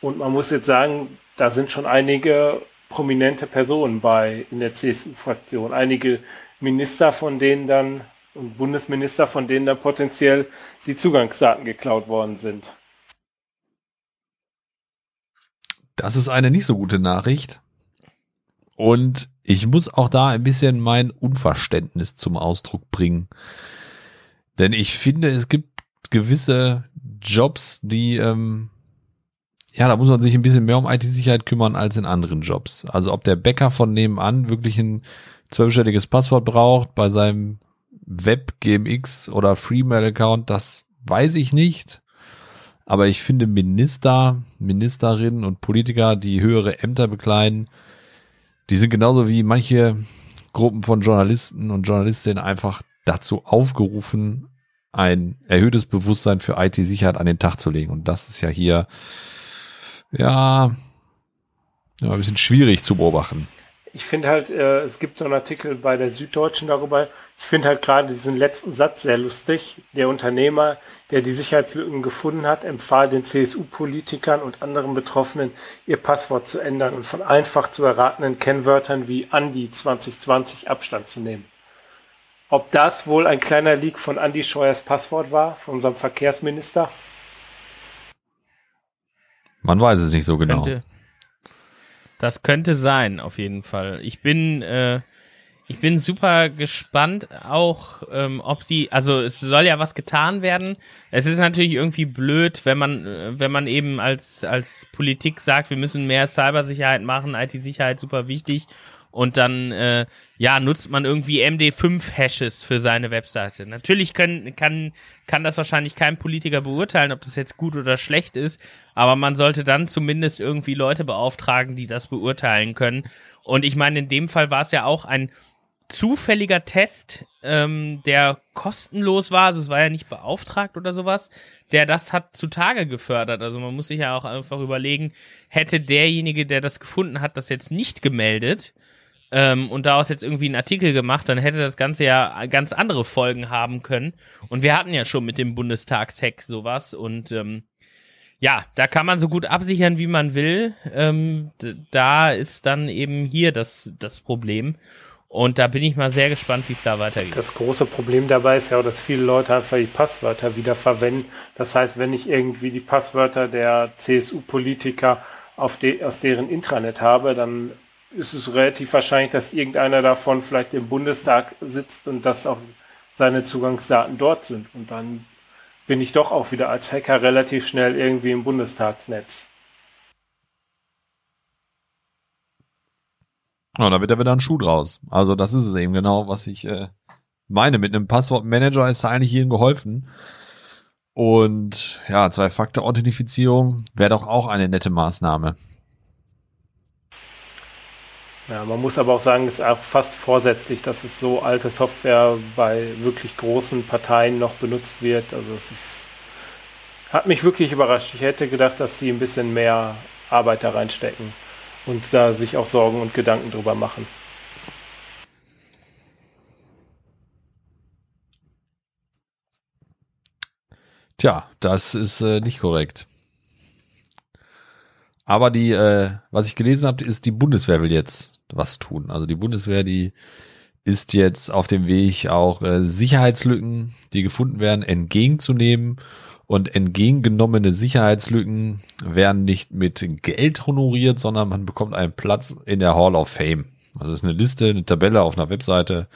Und man muss jetzt sagen, da sind schon einige prominente Personen bei in der CSU-Fraktion. Einige Minister, von denen dann und Bundesminister, von denen dann potenziell die Zugangsdaten geklaut worden sind. Das ist eine nicht so gute Nachricht. Und ich muss auch da ein bisschen mein Unverständnis zum Ausdruck bringen. Denn ich finde, es gibt gewisse Jobs, die, ähm, ja, da muss man sich ein bisschen mehr um IT-Sicherheit kümmern als in anderen Jobs. Also ob der Bäcker von nebenan wirklich ein zwölfstelliges Passwort braucht bei seinem Web GMX oder Freemail-Account, das weiß ich nicht. Aber ich finde Minister, Ministerinnen und Politiker, die höhere Ämter bekleiden, die sind genauso wie manche Gruppen von Journalisten und Journalistinnen einfach dazu aufgerufen, ein erhöhtes Bewusstsein für IT-Sicherheit an den Tag zu legen. Und das ist ja hier, ja, ja ein bisschen schwierig zu beobachten ich finde halt, äh, es gibt so einen Artikel bei der Süddeutschen darüber. Ich finde halt gerade diesen letzten Satz sehr lustig. Der Unternehmer, der die Sicherheitslücken gefunden hat, empfahl den CSU-Politikern und anderen Betroffenen, ihr Passwort zu ändern und von einfach zu erratenen Kennwörtern wie Andi 2020 Abstand zu nehmen. Ob das wohl ein kleiner Leak von Andi Scheuers Passwort war, von unserem Verkehrsminister? Man weiß es nicht so genau. Könnte, das könnte sein, auf jeden Fall. Ich bin, äh, ich bin super gespannt, auch ähm, ob sie, also es soll ja was getan werden. Es ist natürlich irgendwie blöd, wenn man, äh, wenn man eben als als Politik sagt, wir müssen mehr Cybersicherheit machen, IT-Sicherheit super wichtig und dann äh, ja nutzt man irgendwie MD5-Hashes für seine Webseite. Natürlich können, kann, kann das wahrscheinlich kein Politiker beurteilen, ob das jetzt gut oder schlecht ist, aber man sollte dann zumindest irgendwie Leute beauftragen, die das beurteilen können. Und ich meine, in dem Fall war es ja auch ein zufälliger Test, ähm, der kostenlos war, also es war ja nicht beauftragt oder sowas, der das hat zutage gefördert. Also man muss sich ja auch einfach überlegen, hätte derjenige, der das gefunden hat, das jetzt nicht gemeldet, ähm, und daraus jetzt irgendwie einen Artikel gemacht, dann hätte das Ganze ja ganz andere Folgen haben können. Und wir hatten ja schon mit dem Bundestagshack sowas und ähm, ja, da kann man so gut absichern, wie man will. Ähm, da ist dann eben hier das, das Problem. Und da bin ich mal sehr gespannt, wie es da weitergeht. Das große Problem dabei ist ja auch, dass viele Leute einfach die Passwörter wieder verwenden. Das heißt, wenn ich irgendwie die Passwörter der CSU-Politiker de aus deren Intranet habe, dann ist es relativ wahrscheinlich, dass irgendeiner davon vielleicht im Bundestag sitzt und dass auch seine Zugangsdaten dort sind. Und dann bin ich doch auch wieder als Hacker relativ schnell irgendwie im Bundestagsnetz. Ja, da wird ja wieder ein Schuh draus. Also das ist es eben genau, was ich äh, meine. Mit einem Passwortmanager ist da eigentlich jedem geholfen. Und ja, Zwei-Faktor-Authentifizierung wäre doch auch eine nette Maßnahme. Ja, man muss aber auch sagen, es ist auch fast vorsätzlich, dass es so alte Software bei wirklich großen Parteien noch benutzt wird. Also es ist, hat mich wirklich überrascht. Ich hätte gedacht, dass sie ein bisschen mehr Arbeit da reinstecken und da sich auch Sorgen und Gedanken drüber machen. Tja, das ist äh, nicht korrekt. Aber die, äh, was ich gelesen habe, ist, die Bundeswehr will jetzt was tun. Also die Bundeswehr, die ist jetzt auf dem Weg, auch äh, Sicherheitslücken, die gefunden werden, entgegenzunehmen. Und entgegengenommene Sicherheitslücken werden nicht mit Geld honoriert, sondern man bekommt einen Platz in der Hall of Fame. Also das ist eine Liste, eine Tabelle auf einer Webseite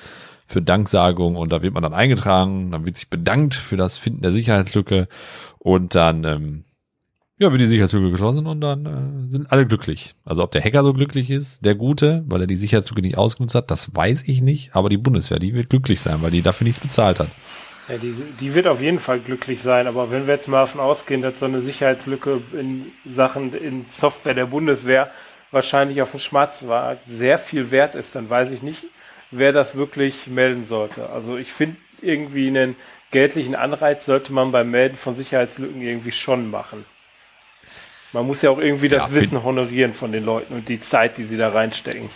für Danksagung und da wird man dann eingetragen, dann wird sich bedankt für das Finden der Sicherheitslücke und dann ähm, Ja, wird die Sicherheitslücke geschlossen und dann äh, sind alle glücklich. Also ob der Hacker so glücklich ist, der Gute, weil er die Sicherheitslücke nicht ausgenutzt hat, das weiß ich nicht. Aber die Bundeswehr, die wird glücklich sein, weil die dafür nichts bezahlt hat. Ja, die, die wird auf jeden Fall glücklich sein, aber wenn wir jetzt mal davon ausgehen, dass so eine Sicherheitslücke in Sachen in Software der Bundeswehr wahrscheinlich auf dem Schwarzmarkt sehr viel wert ist, dann weiß ich nicht, wer das wirklich melden sollte. Also ich finde irgendwie einen geldlichen Anreiz sollte man beim Melden von Sicherheitslücken irgendwie schon machen. Man muss ja auch irgendwie das Ja, Wissen honorieren von den Leuten und die Zeit, die sie da reinstecken.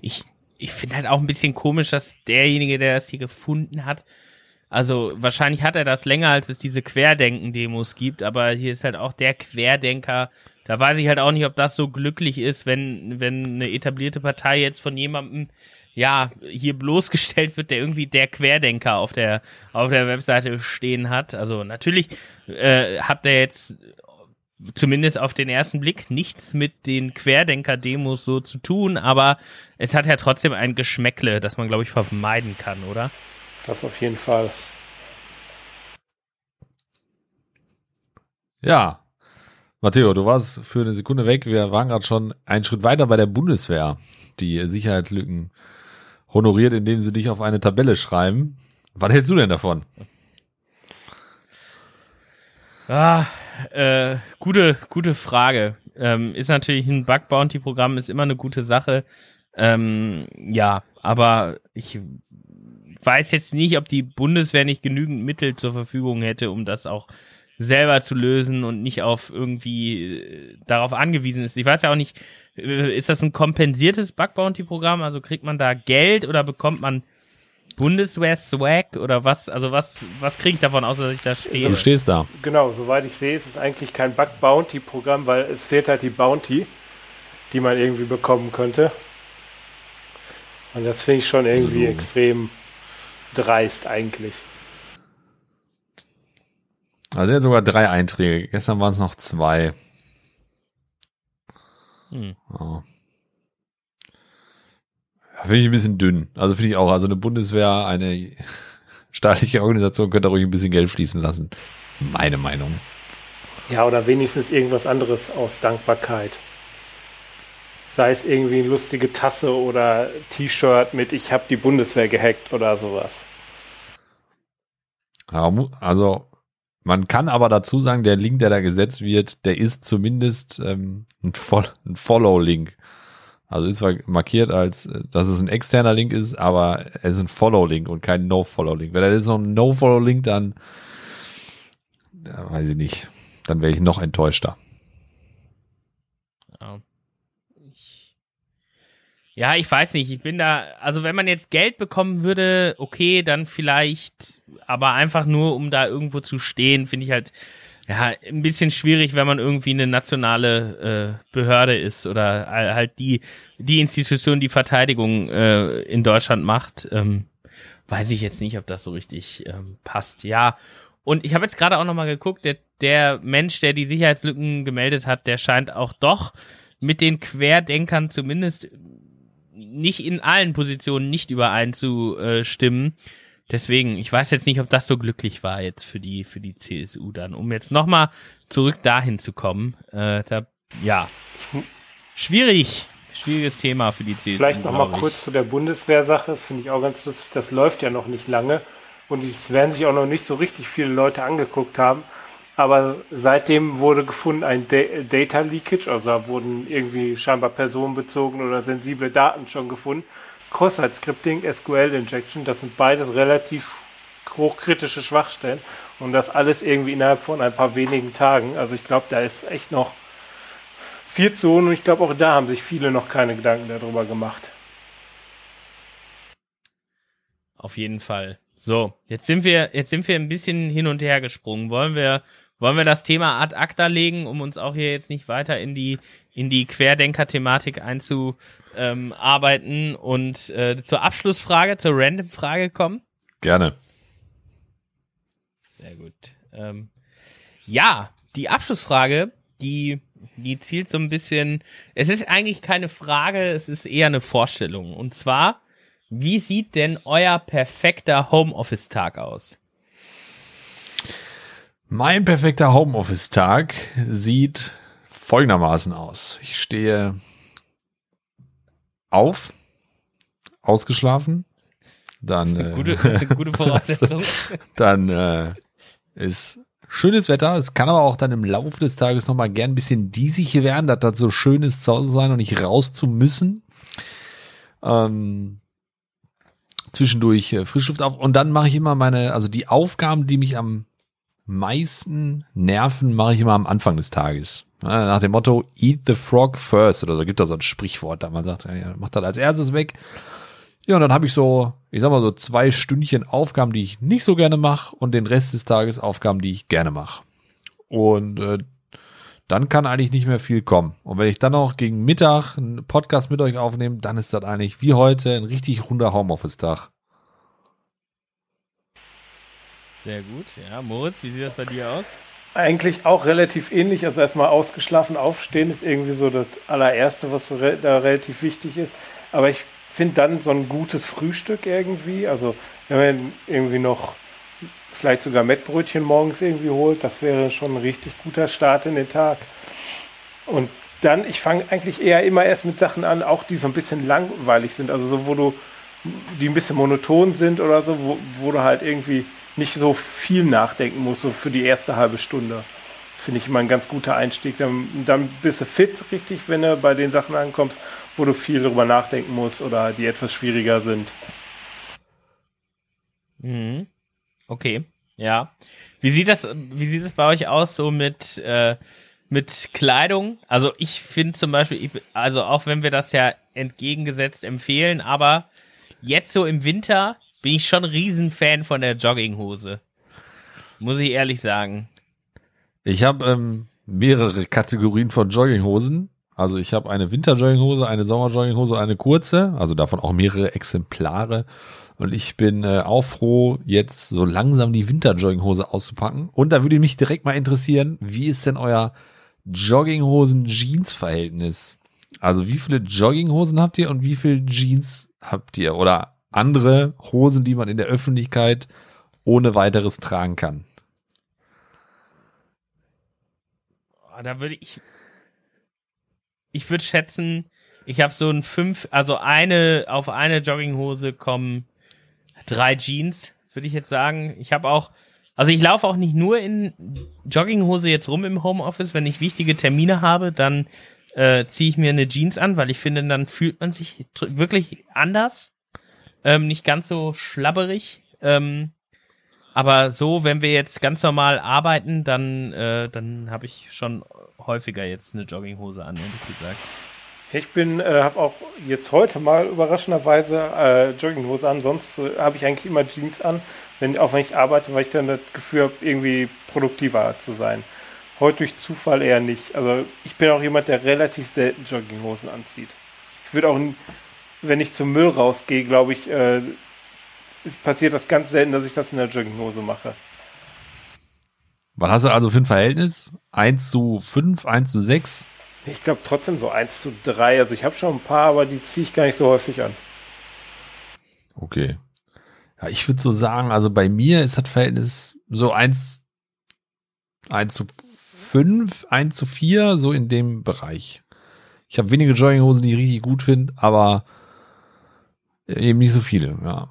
Ich, ich finde halt auch ein bisschen komisch, dass derjenige, der das hier gefunden hat, also wahrscheinlich hat er das länger, als es diese Querdenken-Demos gibt, aber hier ist halt auch der Querdenker. Da weiß ich halt auch nicht, ob das so glücklich ist, wenn, wenn eine etablierte Partei jetzt von jemandem, ja, hier bloßgestellt wird, der irgendwie der Querdenker auf der, auf der Webseite stehen hat. Also natürlich äh, hat der jetzt zumindest auf den ersten Blick nichts mit den Querdenker-Demos so zu tun, aber es hat ja trotzdem ein Geschmäckle, das man, glaube ich, vermeiden kann, oder? Das auf jeden Fall. Ja. Matteo, du warst für eine Sekunde weg. Wir waren gerade schon einen Schritt weiter bei der Bundeswehr, die Sicherheitslücken honoriert, indem sie dich auf eine Tabelle schreiben. Was hältst du denn davon? Ah, äh, gute, gute Frage. Ähm, ist natürlich ein Bug Bounty Programm, ist immer eine gute Sache. Ähm, ja, aber ich weiß jetzt nicht, ob die Bundeswehr nicht genügend Mittel zur Verfügung hätte, um das auch selber zu lösen und nicht auf irgendwie äh, darauf angewiesen ist. Ich weiß ja auch nicht, ist das ein kompensiertes Bug Bounty Programm? Also kriegt man da Geld oder bekommt man Bundeswehr Swag oder was? Also was, was kriege ich davon, außer dass ich da stehe? Du stehst da. Genau, soweit ich sehe, ist es eigentlich kein Bug-Bounty-Programm, weil es fehlt halt die Bounty, die man irgendwie bekommen könnte. Und das finde ich schon irgendwie Also- extrem dreist eigentlich. Also jetzt sogar drei Einträge. Gestern waren es noch zwei. Hm. Ja. Finde ich ein bisschen dünn. Also finde ich auch. Also eine Bundeswehr, eine staatliche Organisation könnte ruhig ein bisschen Geld fließen lassen. Meine Meinung. Ja, oder wenigstens irgendwas anderes aus Dankbarkeit. Sei es irgendwie eine lustige Tasse oder T-Shirt mit Ich habe die Bundeswehr gehackt oder sowas. Also man kann aber dazu sagen, der Link, der da gesetzt wird, der ist zumindest ähm, ein, Fol ein Follow-Link. Also ist zwar markiert als, äh, dass es ein externer Link ist, aber es ist ein Follow-Link und kein No-Follow-Link. Wenn er jetzt noch ein No-Follow-Link, dann ja, weiß ich nicht. Dann wäre ich noch enttäuschter. Ja. Ich, ja, ich weiß nicht. Ich bin da, also wenn man jetzt Geld bekommen würde, okay, dann vielleicht, aber einfach nur, um da irgendwo zu stehen, finde ich halt, ja, ein bisschen schwierig, wenn man irgendwie eine nationale äh, Behörde ist oder halt die, die Institution, die Verteidigung äh, in Deutschland macht. Ähm, weiß ich jetzt nicht, ob das so richtig ähm, passt. Ja, und ich habe jetzt gerade auch noch mal geguckt, der, der Mensch, der die Sicherheitslücken gemeldet hat, der scheint auch doch mit den Querdenkern zumindest nicht in allen Positionen nicht übereinzustimmen. Deswegen, ich weiß jetzt nicht, ob das so glücklich war jetzt für die für die CSU dann, um jetzt noch mal zurück dahin zu kommen. Äh, da, ja, schwierig, schwieriges Thema für die CSU. Vielleicht noch mal glaub ich. kurz zu der Bundeswehr-Sache. Das finde ich auch ganz lustig. Das läuft ja noch nicht lange. Und es werden sich auch noch nicht so richtig viele Leute angeguckt haben. Aber seitdem wurde gefunden ein Da- Data Leakage, also da wurden irgendwie scheinbar personenbezogen oder sensible Daten schon gefunden. Cross-Site-Scripting, SQL-Injection, das sind beides relativ hochkritische Schwachstellen. Und das alles irgendwie innerhalb von ein paar wenigen Tagen. Also ich glaube, da ist echt noch viel zu holen und ich glaube auch da haben sich viele noch keine Gedanken darüber gemacht. Auf jeden Fall. So, jetzt sind wir, jetzt sind wir ein bisschen hin und her gesprungen. Wollen wir, wollen wir das Thema ad acta legen, um uns auch hier jetzt nicht weiter in die, in die Querdenker-Thematik einzuarbeiten und äh, zur Abschlussfrage, zur Random-Frage kommen? Gerne. Sehr gut. Ähm, ja, die Abschlussfrage, die, die zielt so ein bisschen. Es ist eigentlich keine Frage, es ist eher eine Vorstellung. Und zwar, wie sieht denn euer perfekter Homeoffice-Tag aus? Mein perfekter Homeoffice-Tag sieht folgendermaßen aus. Ich stehe auf, ausgeschlafen, dann Das ist eine äh, gute, das ist eine gute Voraussetzung. dann äh, ist schönes Wetter. Es kann aber auch dann im Laufe des Tages noch mal gern ein bisschen diesig werden, dass das so schön ist, zu Hause sein und nicht raus zu müssen. Ähm, zwischendurch äh, Frischluft auf und dann mache ich immer meine, also die Aufgaben, die mich am meisten nerven, mache ich immer am Anfang des Tages. Nach dem Motto Eat the Frog first oder so gibt da so ein Sprichwort, da man sagt, ja, mach das als erstes weg. Ja, und dann habe ich so, ich sag mal so zwei Stündchen Aufgaben, die ich nicht so gerne mache und den Rest des Tages Aufgaben, die ich gerne mache. Und äh, dann kann eigentlich nicht mehr viel kommen. Und wenn ich dann noch gegen Mittag einen Podcast mit euch aufnehme, dann ist das eigentlich wie heute ein richtig runder Homeoffice-Tag. Sehr gut. Ja, Moritz, wie sieht das bei dir aus? Eigentlich auch relativ ähnlich. Also erstmal ausgeschlafen aufstehen ist irgendwie so das allererste, was da relativ wichtig ist. Aber ich finde dann so ein gutes Frühstück irgendwie. Also wenn man irgendwie noch vielleicht sogar Mettbrötchen morgens irgendwie holt, das wäre schon ein richtig guter Start in den Tag. Und dann, ich fange eigentlich eher immer erst mit Sachen an, auch die so ein bisschen langweilig sind. Also so, wo du, die ein bisschen monoton sind oder so, wo, wo du halt irgendwie nicht so viel nachdenken musst, so für die erste halbe Stunde. Finde ich immer ein ganz guter Einstieg. Dann, dann bist du fit, richtig, wenn du bei den Sachen ankommst, wo du viel drüber nachdenken musst oder die etwas schwieriger sind. Mhm. Okay, ja. Wie sieht das, wie sieht es bei euch aus so mit, äh, mit Kleidung? Also ich finde zum Beispiel, ich, also auch wenn wir das ja entgegengesetzt empfehlen, aber jetzt so im Winter bin ich schon Riesenfan von der Jogginghose. Muss ich ehrlich sagen. Ich habe ähm, mehrere Kategorien von Jogginghosen. Also ich habe eine Winterjogginghose, eine Sommerjogginghose, eine kurze, also davon auch mehrere Exemplare. Und ich bin äh, auch froh, jetzt so langsam die Winterjogginghose auszupacken. Und da würde mich direkt mal interessieren, wie ist denn euer Jogginghosen-Jeans-Verhältnis? Also wie viele Jogginghosen habt ihr und wie viele Jeans habt ihr? Oder andere Hosen, die man in der Öffentlichkeit ohne weiteres tragen kann? Oh, Da würde ich, ich würde schätzen, ich habe so ein fünf, also eine, auf eine Jogginghose kommen drei Jeans, würde ich jetzt sagen. Ich habe auch, also ich laufe auch nicht nur in Jogginghose jetzt rum im Homeoffice. Wenn ich wichtige Termine habe, dann äh, ziehe ich mir eine Jeans an, weil ich finde, dann fühlt man sich wirklich anders. Ähm, nicht ganz so schlabberig. Ähm, aber so, wenn wir jetzt ganz normal arbeiten, dann, äh, dann habe ich schon häufiger jetzt eine Jogginghose an, ehrlich gesagt. Ich bin, äh, habe auch jetzt heute mal überraschenderweise äh, Jogginghose an. Sonst äh, habe ich eigentlich immer Jeans an, wenn, auch wenn ich arbeite, weil ich dann das Gefühl habe, irgendwie produktiver zu sein. Heute durch Zufall eher nicht. Also ich bin auch jemand, der relativ selten Jogginghosen anzieht. Ich würde auch, wenn ich zum Müll rausgehe, glaube ich, äh, passiert das ganz selten, dass ich das in der Jogginghose mache. Was hast du also für ein Verhältnis? 1 zu 5, 1 zu 6? Ich glaube trotzdem so 1 zu 3. Also ich habe schon ein paar, aber die ziehe ich gar nicht so häufig an. Okay. Ja, ich würde so sagen, also bei mir ist das Verhältnis so 1, 1 zu 5, 1 zu 4, so in dem Bereich. Ich habe wenige Jogginghosen, die ich richtig gut finde, aber eben nicht so viele, ja.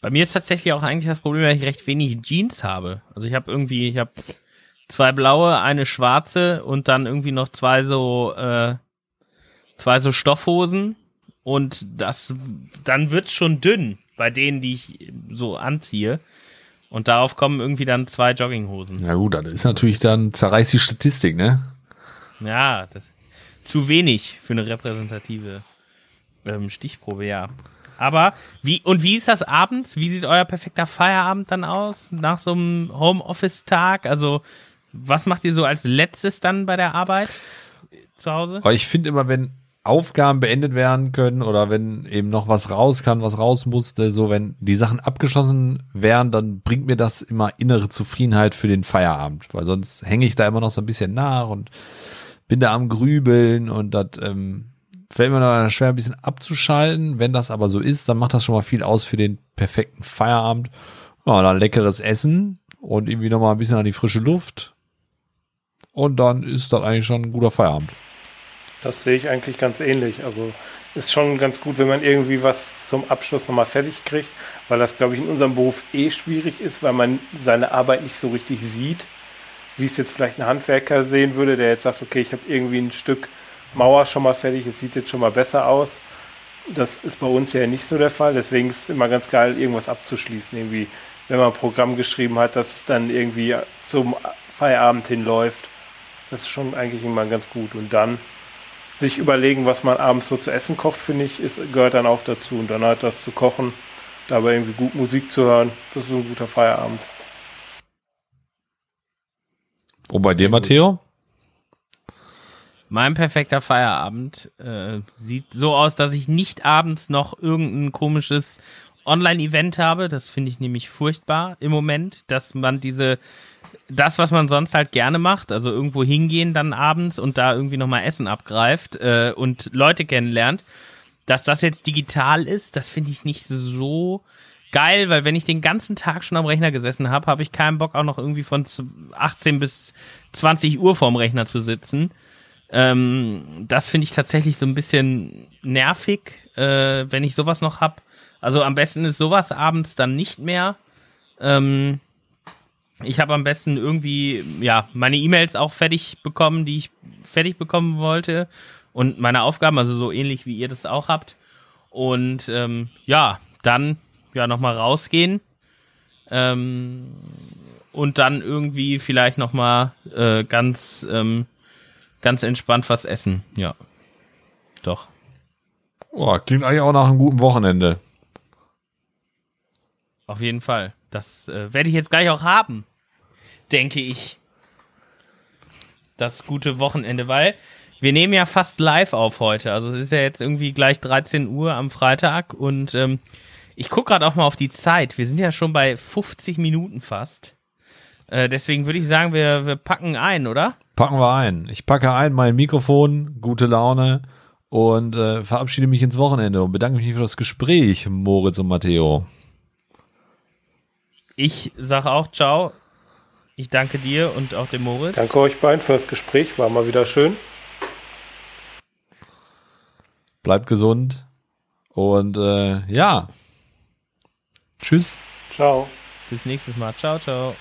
Bei mir ist tatsächlich auch eigentlich das Problem, dass ich recht wenig Jeans habe. Also ich habe irgendwie, ich habe zwei blaue, eine schwarze und dann irgendwie noch zwei so, äh, zwei so Stoffhosen und das, dann wird's schon dünn bei denen, die ich so anziehe. Und darauf kommen irgendwie dann zwei Jogginghosen. Na gut, das ist natürlich dann, zerreißt die Statistik, ne? Ja, das, zu wenig für eine repräsentative ähm, Stichprobe, ja. Aber wie und wie ist das abends? Wie sieht euer perfekter Feierabend dann aus nach so einem Homeoffice-Tag? Also was macht ihr so als letztes dann bei der Arbeit zu Hause? Aber ich finde immer, wenn Aufgaben beendet werden können oder wenn eben noch was raus kann, was raus musste, so wenn die Sachen abgeschossen wären, dann bringt mir das immer innere Zufriedenheit für den Feierabend, weil sonst hänge ich da immer noch so ein bisschen nach und bin da am Grübeln und das ähm, fällt mir dann schwer ein bisschen abzuschalten. Wenn das aber so ist, dann macht das schon mal viel aus für den perfekten Feierabend. Ja, dann leckeres Essen und irgendwie nochmal ein bisschen an die frische Luft. Und dann ist das eigentlich schon ein guter Feierabend. Das sehe ich eigentlich ganz ähnlich. Also ist schon ganz gut, wenn man irgendwie was zum Abschluss nochmal fertig kriegt, weil das, glaube ich, in unserem Beruf eh schwierig ist, weil man seine Arbeit nicht so richtig sieht, wie es jetzt vielleicht ein Handwerker sehen würde, der jetzt sagt, okay, ich habe irgendwie ein Stück Mauer schon mal fertig, es sieht jetzt schon mal besser aus. Das ist bei uns ja nicht so der Fall, deswegen ist es immer ganz geil, irgendwas abzuschließen, irgendwie, wenn man ein Programm geschrieben hat, dass es dann irgendwie zum Feierabend hinläuft. Das ist schon eigentlich immer ganz gut. Und dann sich überlegen, was man abends so zu essen kocht, finde ich, ist, gehört dann auch dazu. Und dann halt das zu kochen, dabei irgendwie gut Musik zu hören, das ist ein guter Feierabend. Und bei dir, Matteo? Mein perfekter Feierabend äh, sieht so aus, dass ich nicht abends noch irgendein komisches Online-Event habe. Das finde ich nämlich furchtbar im Moment, dass man diese das, was man sonst halt gerne macht, also irgendwo hingehen dann abends und da irgendwie nochmal Essen abgreift äh, und Leute kennenlernt, dass das jetzt digital ist, das finde ich nicht so geil, weil wenn ich den ganzen Tag schon am Rechner gesessen habe, habe ich keinen Bock auch noch irgendwie von 18 bis 20 Uhr vorm Rechner zu sitzen. Ähm, das finde ich tatsächlich so ein bisschen nervig, äh, wenn ich sowas noch hab. Also am besten ist sowas abends dann nicht mehr. Ähm, ich habe am besten irgendwie, ja, meine E-Mails auch fertig bekommen, die ich fertig bekommen wollte. Und meine Aufgaben, also so ähnlich wie ihr das auch habt. Und ähm, ja, dann ja nochmal rausgehen. Ähm, und dann irgendwie vielleicht nochmal äh, ganz, ähm, ganz entspannt was essen. Ja. Doch. Oh, klingt eigentlich auch nach einem guten Wochenende. Auf jeden Fall. Das äh, werde ich jetzt gleich auch haben denke ich, das gute Wochenende, weil wir nehmen ja fast live auf heute. Also es ist ja jetzt irgendwie gleich 13 Uhr am Freitag und ähm, ich gucke gerade auch mal auf die Zeit. Wir sind ja schon bei 50 Minuten fast. Äh, deswegen würde ich sagen, wir, wir packen ein, oder? Packen wir ein. Ich packe ein mein Mikrofon, gute Laune und äh, verabschiede mich ins Wochenende und bedanke mich für das Gespräch, Moritz und Matteo. Ich sage auch ciao. Ich danke dir und auch dem Moritz. Danke euch beiden für das Gespräch, war mal wieder schön. Bleibt gesund und äh, ja. Tschüss. Ciao. Bis nächstes Mal. Ciao, ciao.